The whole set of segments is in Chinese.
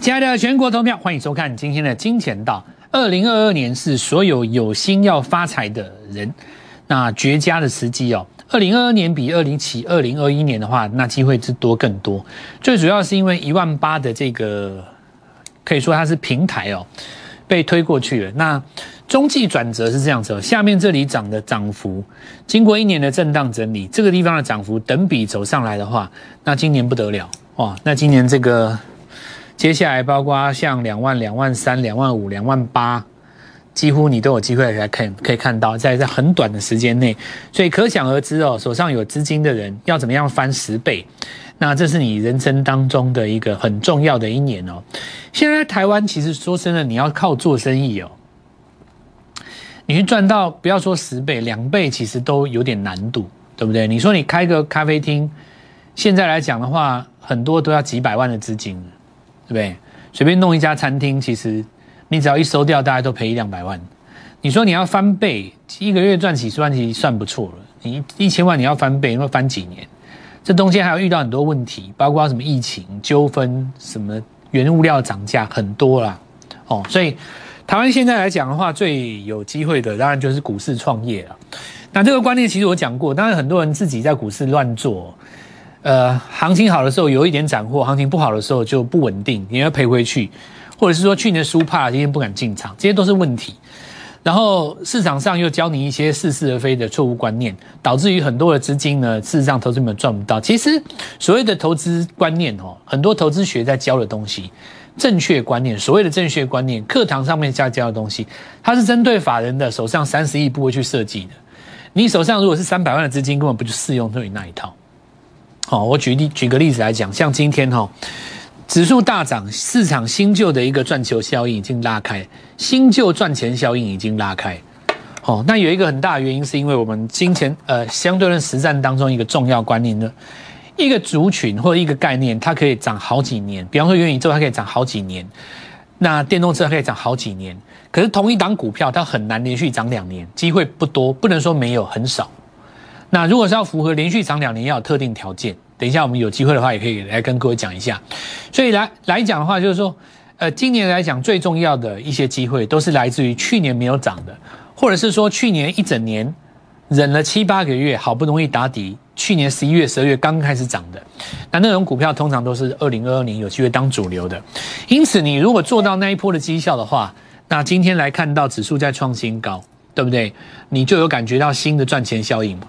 亲爱的全国投票，欢迎收看今天的金钱道。二零二二年是所有有心要发财的人那绝佳的时机哦。二零二二年比二零起二零二一年的话，那机会之多更多。最主要是因为一万八的这个可以说它是平台哦，被推过去了。那中继转折是这样子哦，下面这里涨的涨幅，经过一年的震荡整理，这个地方的涨幅等比走上来的话，那今年不得了哇！那今年这个接下来包括像两万、两万三、两万五、两万八。几乎你都有机会来看，可以看到，在在很短的时间内，所以可想而知哦，手上有资金的人要怎么样翻十倍，那这是你人生当中的一个很重要的一年哦。现在台湾其实说真的，你要靠做生意哦，你去赚到不要说十倍、两倍，其实都有点难度，对不对？你说你开个咖啡厅，现在来讲的话，很多都要几百万的资金，对不对？随便弄一家餐厅，其实。你只要一收掉，大家都赔一两百万。你说你要翻倍，一个月赚几十万其实算不错了。你一千万你要翻倍，要翻几年？这中间还要遇到很多问题，包括什么疫情纠纷、什么原物料涨价很多啦。哦，所以台湾现在来讲的话，最有机会的当然就是股市创业了。那这个观念其实我讲过，当然很多人自己在股市乱做，呃，行情好的时候有一点斩获，行情不好的时候就不稳定，你要赔回去。或者是说去年输怕，今天不敢进场，这些都是问题。然后市场上又教你一些似是而非的错误观念，导致于很多的资金呢，事实上投资们赚不到。其实所谓的投资观念哦，很多投资学在教的东西，正确观念，所谓的正确观念，课堂上面在教的东西，它是针对法人的手上三十亿不会去设计的。你手上如果是三百万的资金，根本不就适用于那一套。好，我举例举个例子来讲，像今天哈。指数大涨，市场新旧的一个赚球效应已经拉开，新旧赚钱效应已经拉开。哦，那有一个很大的原因，是因为我们金钱呃相对论实战当中一个重要观念呢，一个族群或一个概念，它可以涨好几年。比方说元宇宙，它可以涨好几年；那电动车可以涨好几年。可是同一档股票，它很难连续涨两年，机会不多，不能说没有，很少。那如果是要符合连续涨两年，要有特定条件。等一下，我们有机会的话，也可以来跟各位讲一下。所以来来讲的话，就是说，呃，今年来讲最重要的一些机会，都是来自于去年没有涨的，或者是说去年一整年忍了七八个月，好不容易打底，去年十一月、十二月刚开始涨的，那那种股票通常都是二零二二年有机会当主流的。因此，你如果做到那一波的绩效的话，那今天来看到指数在创新高，对不对？你就有感觉到新的赚钱效应嘛。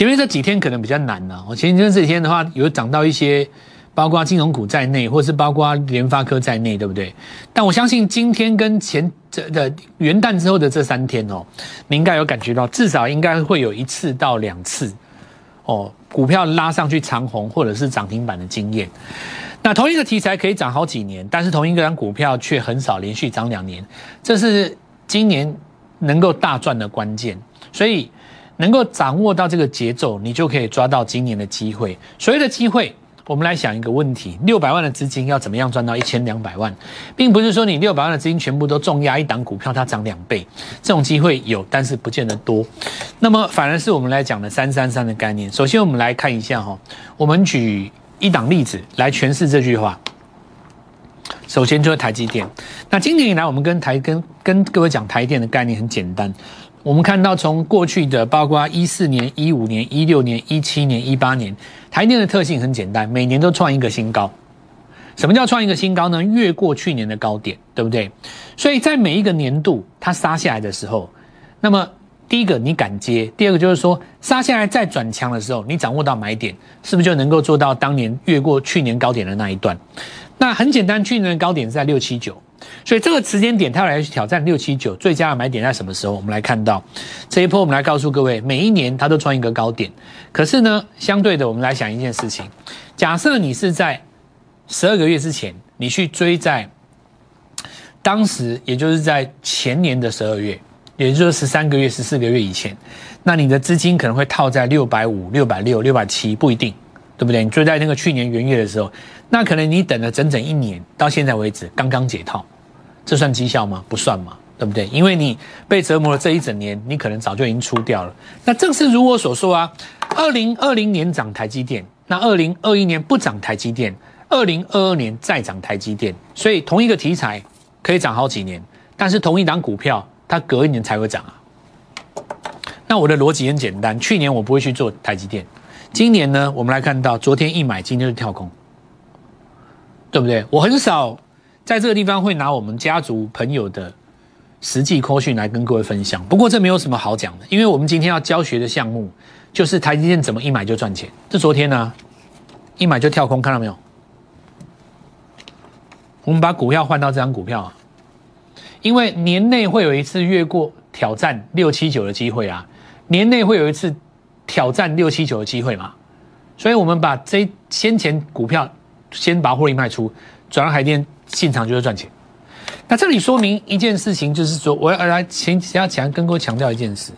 前面这几天可能比较难了。我前天这几天的话，有涨到一些，包括金融股在内，或是包括联发科在内，对不对？但我相信今天跟前这的元旦之后的这三天哦，你应该有感觉到，至少应该会有一次到两次哦，股票拉上去长红或者是涨停板的经验。那同一个题材可以涨好几年，但是同一个股票却很少连续涨两年，这是今年能够大赚的关键。所以。能够掌握到这个节奏，你就可以抓到今年的机会。所谓的机会，我们来想一个问题：六百万的资金要怎么样赚到一千两百万，并不是说你六百万的资金全部都重压一档股票，它涨两倍，这种机会有，但是不见得多。那么反而是我们来讲的三三三的概念。首先，我们来看一下哈，我们举一档例子来诠释这句话。首先就是台积电。那今年以来，我们跟台跟跟各位讲台电的概念很简单。我们看到，从过去的包括一四年、一五年、一六年、一七年、一八年，台电的特性很简单，每年都创一个新高。什么叫创一个新高呢？越过去年的高点，对不对？所以在每一个年度它杀下来的时候，那么第一个你敢接，第二个就是说杀下来再转强的时候，你掌握到买点，是不是就能够做到当年越过去年高点的那一段？那很简单，去年的高点是在六七九。所以这个时间点，他要来挑战六七九最佳的买点在什么时候？我们来看到这一波，我们来告诉各位，每一年它都创一个高点。可是呢，相对的，我们来想一件事情：假设你是在十二个月之前，你去追在当时，也就是在前年的十二月，也就是十三个月、十四个月以前，那你的资金可能会套在六百五、六百六、六百七，不一定，对不对？你追在那个去年元月的时候。那可能你等了整整一年，到现在为止刚刚解套，这算绩效吗？不算嘛，对不对？因为你被折磨了这一整年，你可能早就已经出掉了。那正是如我所说啊，二零二零年涨台积电，那二零二一年不涨台积电，二零二二年再涨台积电，所以同一个题材可以涨好几年，但是同一档股票它隔一年才会涨啊。那我的逻辑很简单，去年我不会去做台积电，今年呢，我们来看到昨天一买，今天就跳空，对不对？我很少在这个地方会拿我们家族朋友的实际扣讯来跟各位分享，不过这没有什么好讲的，因为我们今天要教学的项目就是台积电怎么一买就赚钱。这昨天呢，一买就跳空，看到没有？我们把股票换到这张股票啊，因为年内会有一次越过挑战六七九的机会啊，年内会有一次挑战六七九的机会嘛，所以我们把这先前股票先把获利卖出，转到海淀进场就是赚钱。那这里说明一件事情，就是说我要来请要强跟各位强调一件事，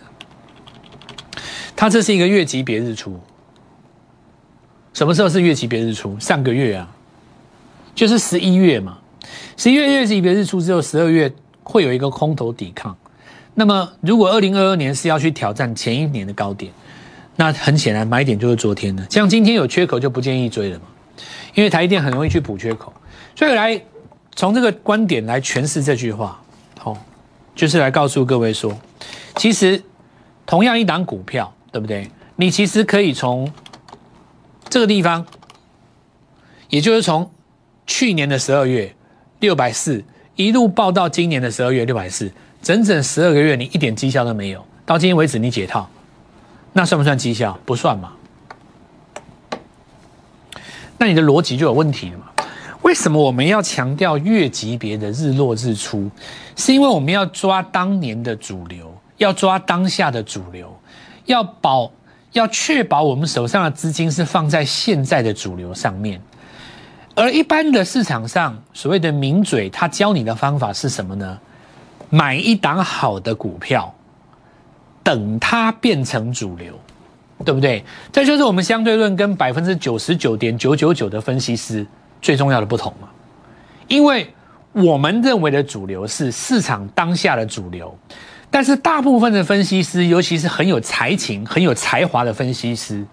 它这是一个月级别日出，什么时候是月级别日出？上个月啊。就是十一月嘛，十一月月级别日出之后，十二月会有一个空头抵抗。那么，如果二零二二年是要去挑战前一年的高点，那很显然买点就是昨天的。像今天有缺口就不建议追了嘛，因为台积电很容易去补缺口。所以来从这个观点来诠释这句话，好，就是来告诉各位说，其实同样一档股票，对不对？你其实可以从这个地方，也就是从。去年的十二月六百四，一路报到今年的十二月六百四，整整十二个月，你一点绩效都没有。到今天为止，你解套，那算不算绩效？不算嘛。那你的逻辑就有问题了嘛？为什么我们要强调月级别的日落日出？是因为我们要抓当年的主流，要抓当下的主流，要保，要确保我们手上的资金是放在现在的主流上面。而一般的市场上，所谓的名嘴，他教你的方法是什么呢？买一档好的股票，等它变成主流，对不对？这就是我们相对论跟百分之九十九点九九九的分析师最重要的不同嘛。因为我们认为的主流是市场当下的主流，但是大部分的分析师，尤其是很有才情、很有才华的分析师，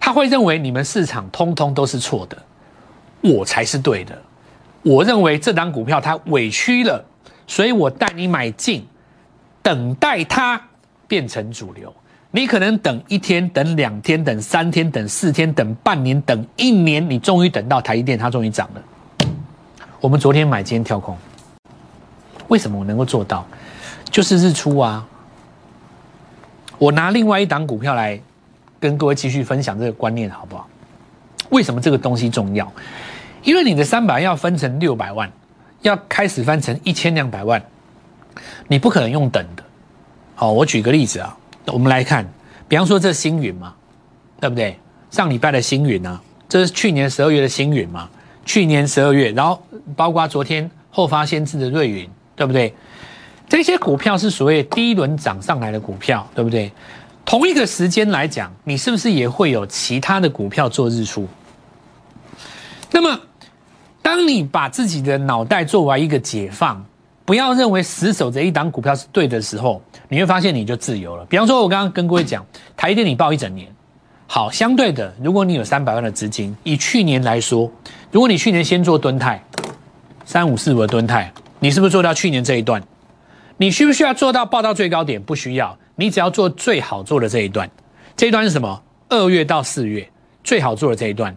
他会认为你们市场通通都是错的。我才是对的，我认为这档股票它委屈了，所以我带你买进，等待它变成主流。你可能等一天，等两天，等三天，等四天，等半年，等一年，你终于等到台积电它终于涨了。我们昨天买，今天跳空，为什么我能够做到？就是日出啊！我拿另外一档股票来跟各位继续分享这个观念，好不好？为什么这个东西重要？因为你的三百万要分成六百万，要开始分成一千两百万，你不可能用等的。好，我举个例子啊，我们来看，比方说这星云嘛，对不对？上礼拜的星云啊，这是去年十二月的星云嘛，去年十二月，然后包括昨天后发先至的瑞云，对不对？这些股票是所谓第一轮涨上来的股票，对不对？同一个时间来讲，你是不是也会有其他的股票做日出？那么。当你把自己的脑袋作为一个解放，不要认为死守着一档股票是对的时候，你会发现你就自由了。比方说，我刚刚跟各位讲，台电你报一整年，好，相对的，如果你有三百万的资金，以去年来说，如果你去年先做蹲泰，三五四五的蹲泰，你是不是做到去年这一段？你需不需要做到报到最高点？不需要，你只要做最好做的这一段。这一段是什么？二月到四月最好做的这一段。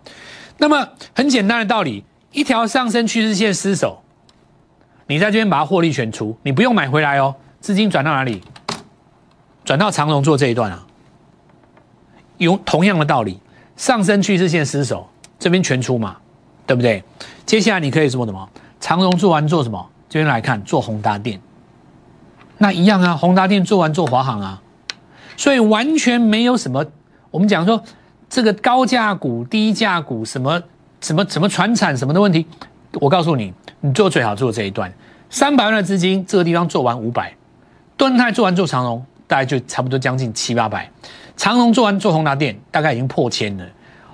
那么很简单的道理。一条上升趋势线失守，你在这边把它获利全出，你不用买回来哦。资金转到哪里？转到长荣做这一段啊。用同样的道理，上升趋势线失守，这边全出嘛，对不对？接下来你可以做什么？长荣做完做什么？这边来看做宏达电，那一样啊。宏达电做完做华航啊，所以完全没有什么。我们讲说这个高价股、低价股什么。什么什么船产什么的问题，我告诉你，你做最好做这一段，三百万的资金，这个地方做完五百，盾泰做完做长荣，大概就差不多将近七八百，长隆做完做宏达电，大概已经破千了，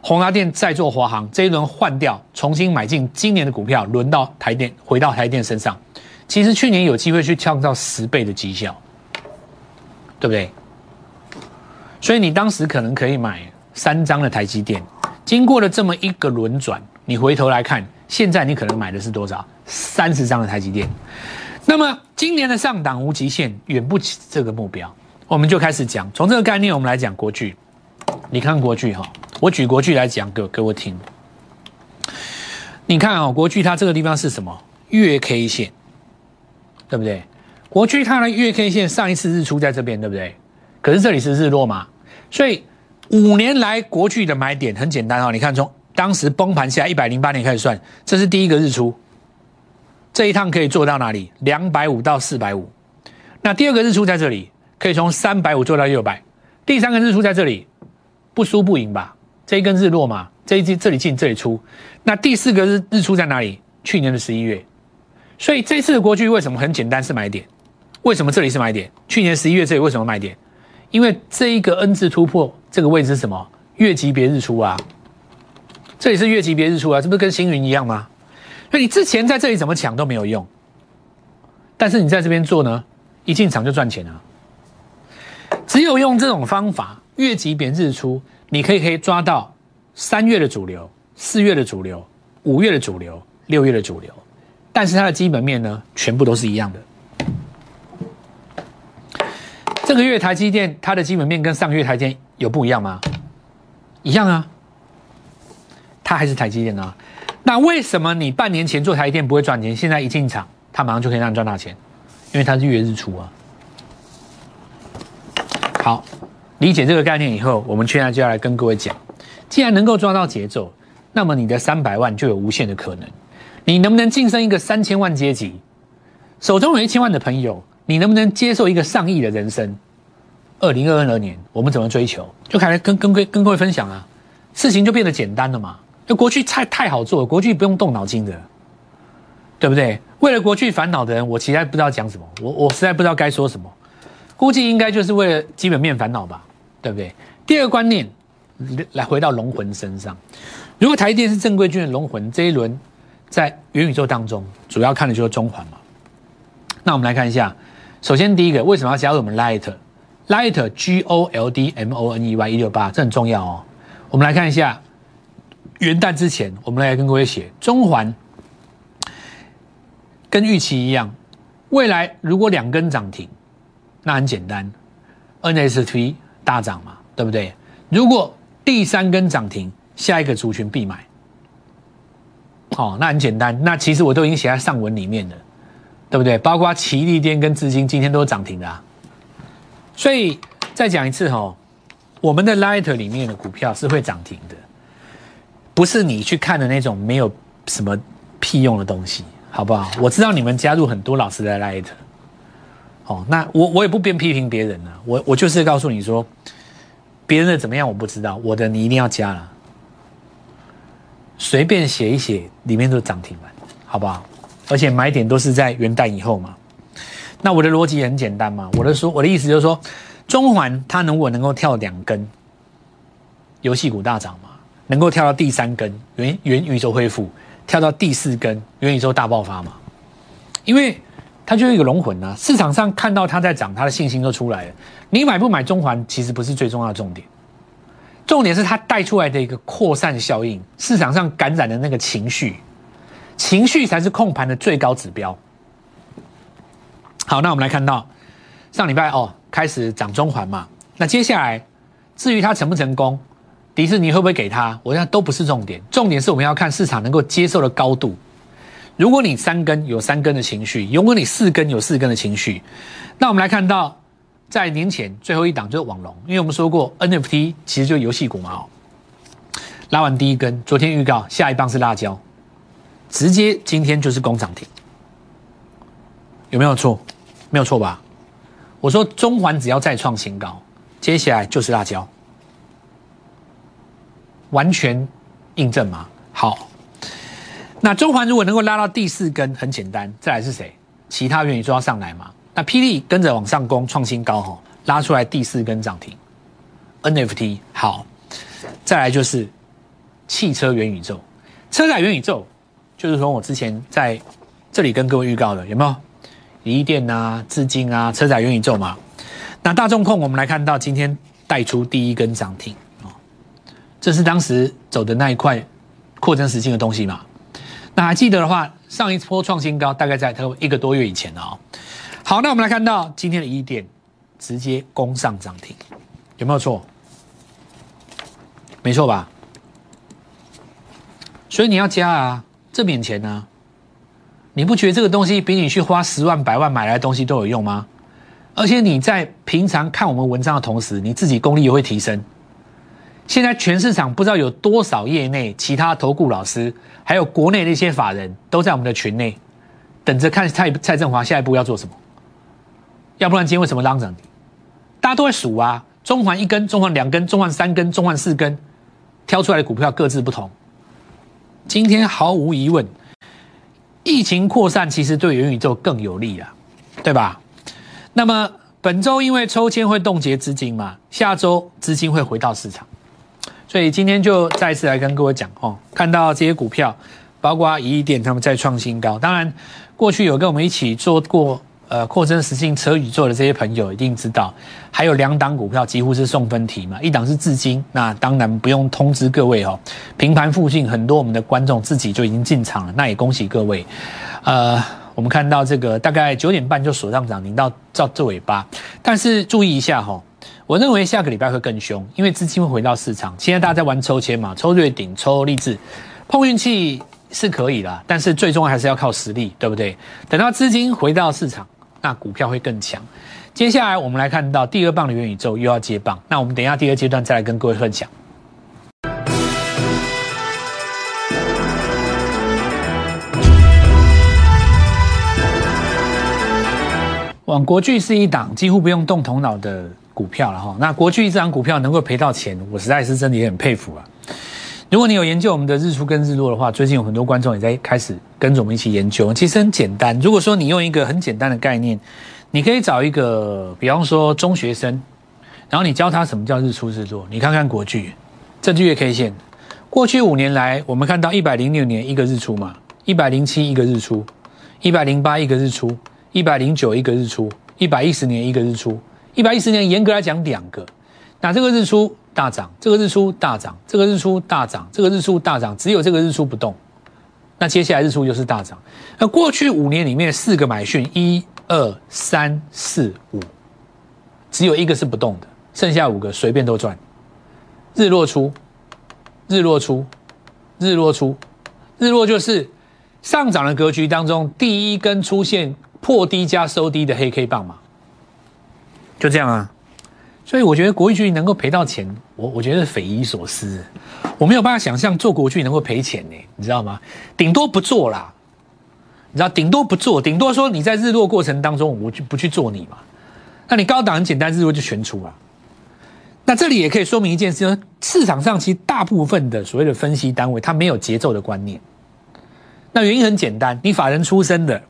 宏达电再做华航，这一轮换掉，重新买进今年的股票，轮到台电，回到台电身上，其实去年有机会去创造十倍的绩效，对不对？所以你当时可能可以买三张的台积电。经过了这么一个轮转，你回头来看，现在你可能买的是多少？三十张的台积电。那么今年的上档无极限，远不及这个目标。我们就开始讲，从这个概念，我们来讲国巨。你看国巨哈，我举国巨来讲给给我听。你看啊，国巨它这个地方是什么？月 K 线，对不对？国巨它的月 K 线上一次日出在这边，对不对？可是这里是日落嘛，所以五年来国巨的买点很简单哦。你看从当时崩盘下一百零八年开始算，这是第一个日出。这一趟可以做到哪里？两百五到四百五。那第二个日出在这里，可以从三百五做到六百。第三个日出在这里，不输不赢吧？这一根日落嘛，这一这里进这里出。那第四个日日出在哪里？去年的十一月。所以这次的国巨为什么很简单是买点？为什么这里是买点？去年十一月这里为什么买点？因为这一个 N 字突破这个位置是什么？月级别日出啊。这里是月级别日出啊，这不是跟星云一样吗？那你之前在这里怎么抢都没有用，但是你在这边做呢，一进场就赚钱了。只有用这种方法，月级别日出，你可以可以抓到三月的主流、四月的主流、五月的主流、六月的主流，但是它的基本面呢，全部都是一样的。这个月台积电它的基本面跟上个月台积电有不一样吗？一样啊，它还是台积电啊。那为什么你半年前做台积电不会赚钱，现在一进场，它马上就可以让你赚大钱？因为它是月日出啊。好，理解这个概念以后，我们现在就要来跟各位讲，既然能够抓到节奏，那么你的三百万就有无限的可能。你能不能晋升一个三千万阶级？手中有一千万的朋友，你能不能接受一个上亿的人生？二零二二年，我们怎么追求？就开始跟跟各跟各位分享啊，事情就变得简单了嘛。那国巨太太好做，国巨不用动脑筋的，对不对？为了国巨烦恼的人，我实在不知道讲什么，我我实在不知道该说什么。估计应该就是为了基本面烦恼吧，对不对？第二个观念，来回到龙魂身上。如果台电是正规军的龙魂，这一轮在元宇宙当中，主要看的就是中环嘛。那我们来看一下，首先第一个，为什么要加入我们 Light？Light G O L D M O N E Y 一六八，这很重要哦。我们来看一下。元旦之前，我们来跟各位写中环，跟预期一样，未来如果两根涨停，那很简单，NST 大涨嘛，对不对？如果第三根涨停，下一个族群必买，哦，那很简单，那其实我都已经写在上文里面了，对不对？包括奇力电跟资金今天都是涨停的，所以再讲一次哈，我们的 Light 里面的股票是会涨停的。不是你去看的那种没有什么屁用的东西，好不好？我知道你们加入很多老师的 Light，哦，那我我也不便批评别人了，我我就是告诉你说，别人的怎么样我不知道，我的你一定要加了，随便写一写，里面都涨停板，好不好？而且买点都是在元旦以后嘛。那我的逻辑很简单嘛，我的说我的意思就是说，中环它如果能够跳两根，游戏股大涨嘛。能够跳到第三根元元宇宙恢复，跳到第四根元宇宙大爆发嘛？因为它就是一个龙魂啊！市场上看到它在涨，它的信心就出来了。你买不买中环，其实不是最重要的重点，重点是它带出来的一个扩散效应，市场上感染的那个情绪，情绪才是控盘的最高指标。好，那我们来看到上礼拜哦，开始涨中环嘛，那接下来至于它成不成功？迪士尼会不会给它？我想都不是重点，重点是我们要看市场能够接受的高度。如果你三根有三根的情绪，如果你四根有四根的情绪，那我们来看到，在年前最后一档就是网龙，因为我们说过 NFT 其实就游戏股嘛哦。拉完第一根，昨天预告下一棒是辣椒，直接今天就是攻涨停，有没有错？没有错吧？我说中环只要再创新高，接下来就是辣椒。完全印证吗？好，那中环如果能够拉到第四根，很简单，再来是谁？其他元宇宙要上来嘛？那霹雳跟着往上攻，创新高哈，拉出来第四根涨停。NFT 好，再来就是汽车元宇宙，车载元宇宙，就是说我之前在这里跟各位预告的，有没有？锂电啊，资金啊，车载元宇宙嘛。那大众控，我们来看到今天带出第一根涨停啊。这是当时走的那一块扩增实境的东西嘛。那还记得的话，上一波创新高大概在它一个多月以前哦。好，那我们来看到今天的一点直接攻上涨停，有没有错？没错吧？所以你要加啊，这免钱呢。你不觉得这个东西比你去花十万、百万买来的东西都有用吗？而且你在平常看我们文章的同时，你自己功力也会提升。现在全市场不知道有多少业内其他投顾老师，还有国内的一些法人都在我们的群内，等着看蔡蔡振华下一步要做什么。要不然今天为什么嚷涨？大家都会数啊，中环一根，中环两根，中环三根，中环四根，挑出来的股票各自不同。今天毫无疑问。疫情扩散其实对元宇宙更有利啊，对吧？那么本周因为抽签会冻结资金嘛，下周资金会回到市场，所以今天就再次来跟各位讲哦，看到这些股票，包括一电他们在创新高，当然过去有跟我们一起做过。呃，扩增实境车宇宙的这些朋友一定知道，还有两档股票几乎是送分题嘛。一档是至今，那当然不用通知各位哦。平盘附近很多我们的观众自己就已经进场了，那也恭喜各位。呃，我们看到这个大概九点半就锁上涨停到到这尾巴，但是注意一下哈，我认为下个礼拜会更凶，因为资金会回到市场。现在大家在玩抽签嘛，抽瑞鼎、抽励志，碰运气是可以啦，但是最终还是要靠实力，对不对？等到资金回到市场。那股票会更强。接下来我们来看到第二棒的元宇宙又要接棒，那我们等一下第二阶段再来跟各位分享。往国巨是一档几乎不用动头脑的股票了哈。那国巨这张股票能够赔到钱，我实在是真的也很佩服啊。如果你有研究我们的日出跟日落的话，最近有很多观众也在开始跟着我们一起研究。其实很简单，如果说你用一个很简单的概念，你可以找一个，比方说中学生，然后你教他什么叫日出日落。你看看国巨，这句月 K 线，过去五年来，我们看到一百零六年一个日出嘛，一百零七一个日出，一百零八一个日出，一百零九一个日出，一百一十年一个日出，一百一十年严格来讲两个，那这个日出。大涨，这个日出大涨，这个日出大涨，这个日出大涨，只有这个日出不动。那接下来日出就是大涨。那过去五年里面四个买讯，一二三四五，只有一个是不动的，剩下五个随便都赚。日落出，日落出，日落出，日落就是上涨的格局当中第一根出现破低加收低的黑 K 棒嘛，就这样啊。所以我觉得国巨能够赔到钱，我我觉得匪夷所思。我没有办法想象做国巨能够赔钱呢，你知道吗？顶多不做啦，你知道，顶多不做，顶多说你在日落过程当中，我就不去做你嘛。那你高档很简单，日落就全出了。那这里也可以说明一件事：市场上其实大部分的所谓的分析单位，它没有节奏的观念。那原因很简单，你法人出身的，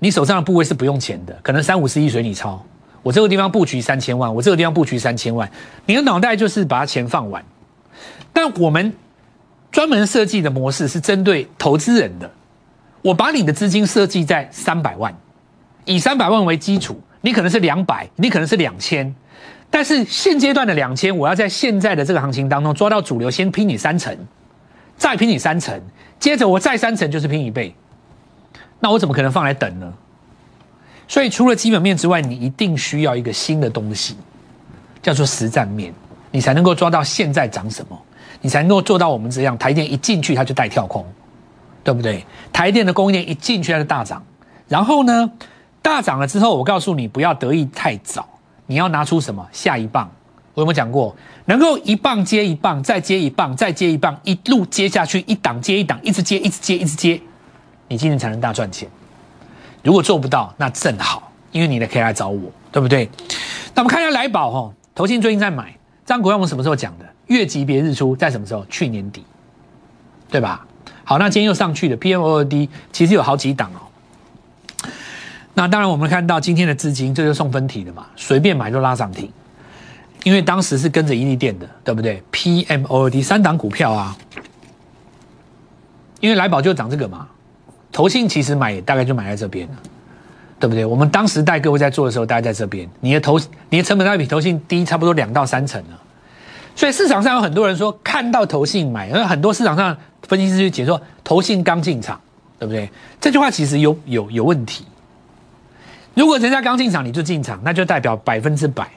你手上的部位是不用钱的，可能三五十亿随你抄。我这个地方布局三千万，我这个地方布局三千万，你的脑袋就是把钱放完。但我们专门设计的模式是针对投资人的，我把你的资金设计在三百万，以三百万为基础，你可能是两百，你可能是两千，但是现阶段的两千，我要在现在的这个行情当中抓到主流，先拼你三成，再拼你三成，接着我再三成就是拼一倍，那我怎么可能放来等呢？所以除了基本面之外，你一定需要一个新的东西，叫做实战面，你才能够抓到现在涨什么，你才能够做到我们这样。台电一进去它就带跳空，对不对？台电的供应链一进去它就大涨，然后呢，大涨了之后，我告诉你不要得意太早，你要拿出什么下一棒？我有没有讲过，能够一棒接一棒，再接一棒，再接一棒，一路接下去，一档接一档，一直接，一直接，一直接，你今年才能大赚钱。如果做不到，那正好，因为你的可以来找我，对不对？那我们看一下来宝哈，投信最近在买，这张股票我们什么时候讲的？月级别日出在什么时候？去年底，对吧？好，那今天又上去了，PMOD 其实有好几档哦。那当然，我们看到今天的资金，这就送分题的嘛，随便买就拉涨停，因为当时是跟着伊利电的，对不对？PMOD 三档股票啊，因为来宝就涨这个嘛。投信其实买大概就买在这边了，对不对？我们当时带各位在做的时候，大概在这边，你的投你的成本大概比投信低差不多两到三成了。所以市场上有很多人说看到投信买，而很多市场上分析师去解说投信刚进场，对不对？这句话其实有有有问题。如果人家刚进场你就进场，那就代表百分之百，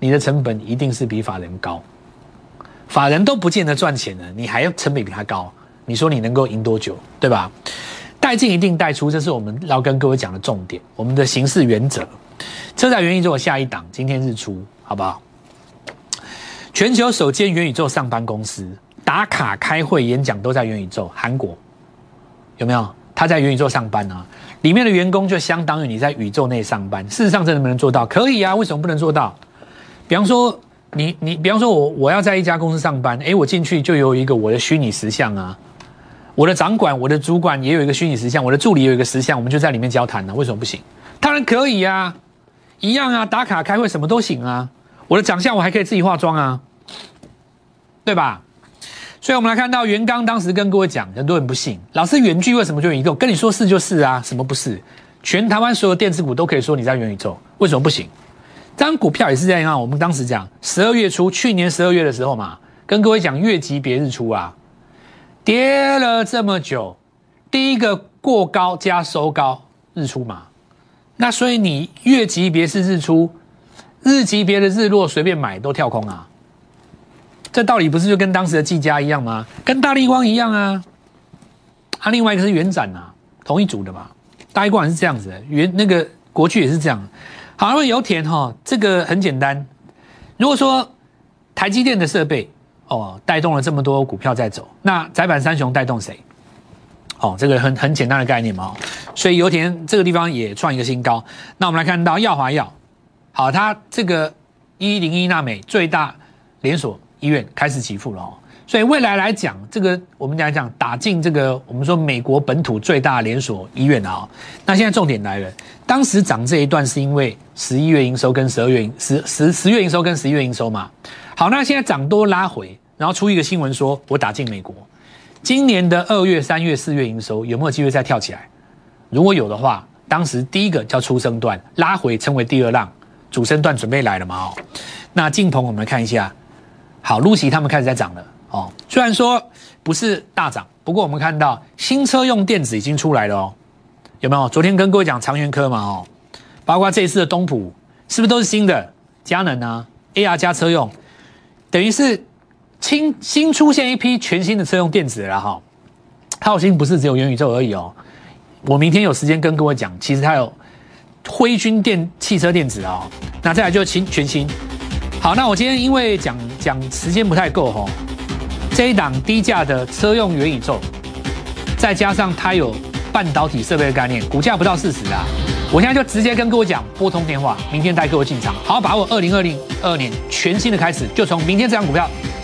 你的成本一定是比法人高。法人都不见得赚钱了，你还要成本比他高，你说你能够赢多久，对吧？带进一定带出，这是我们要跟各位讲的重点，我们的行事原则。车载元宇宙下一档，今天日出，好不好？全球首间元宇宙上班公司，打卡、开会、演讲都在元宇宙。韩国有没有？他在元宇宙上班啊？里面的员工就相当于你在宇宙内上班。事实上，这能不能做到？可以啊，为什么不能做到？比方说，你你，比方说我我要在一家公司上班，诶，我进去就有一个我的虚拟实像啊，我的掌管、我的主管也有一个虚拟实像，我的助理有一个实像，我们就在里面交谈呢。为什么不行？当然可以啊，一样啊，打卡、开会什么都行啊。我的长相我还可以自己化妆啊，对吧？所以我们来看到袁刚当时跟各位讲，很多人不信，老师原句为什么就元宇宙？跟你说是就是啊，什么不是？全台湾所有电子股都可以说你在元宇宙，为什么不行？这张股票也是这样啊。我们当时讲十二月初，去年十二月的时候嘛，跟各位讲月级别日出啊，跌了这么久，第一个过高加收高日出嘛，那所以你月级别是日出，日级别的日落随便买都跳空啊。这道理不是就跟当时的技嘉一样吗？跟大力光一样啊。啊，另外一个是元展啊，同一组的嘛。大力光是这样子，的，元那个国巨也是这样。好，那么油田哈，这个很简单。如果说台积电的设备哦带动了这么多股票在走，那窄板三雄带动谁？哦，这个很很简单的概念嘛。所以油田这个地方也创一个新高。那我们来看到耀华药，好，它这个一零一纳美最大连锁。医院开始起步了哦，所以未来来讲，这个我们讲讲打进这个我们说美国本土最大连锁医院啊，那现在重点来了，当时涨这一段是因为十一月营收跟十二月十十十月营收跟十一月营收嘛，好，那现在涨多拉回，然后出一个新闻说我打进美国，今年的二月、三月、四月营收有没有机会再跳起来？如果有的话，当时第一个叫出生段拉回，称为第二浪，主升段准备来了嘛哦，那进鹏我们来看一下。好，露西他们开始在涨了哦。虽然说不是大涨，不过我们看到新车用电子已经出来了哦。有没有？昨天跟各位讲长源科嘛哦，包括这一次的东普，是不是都是新的？佳能啊，AR 加车用，等于是新新出现一批全新的车用电子了哈。它新不是只有元宇宙而已哦。我明天有时间跟各位讲，其实它有辉军电汽车电子哦。那再来就新全新。好，那我今天因为讲讲时间不太够哈，这一档低价的车用元宇宙，再加上它有半导体设备的概念，股价不到四十啊，我现在就直接跟各位讲，拨通电话，明天带各位进场，好把握二零二零二年全新的开始，就从明天这张股票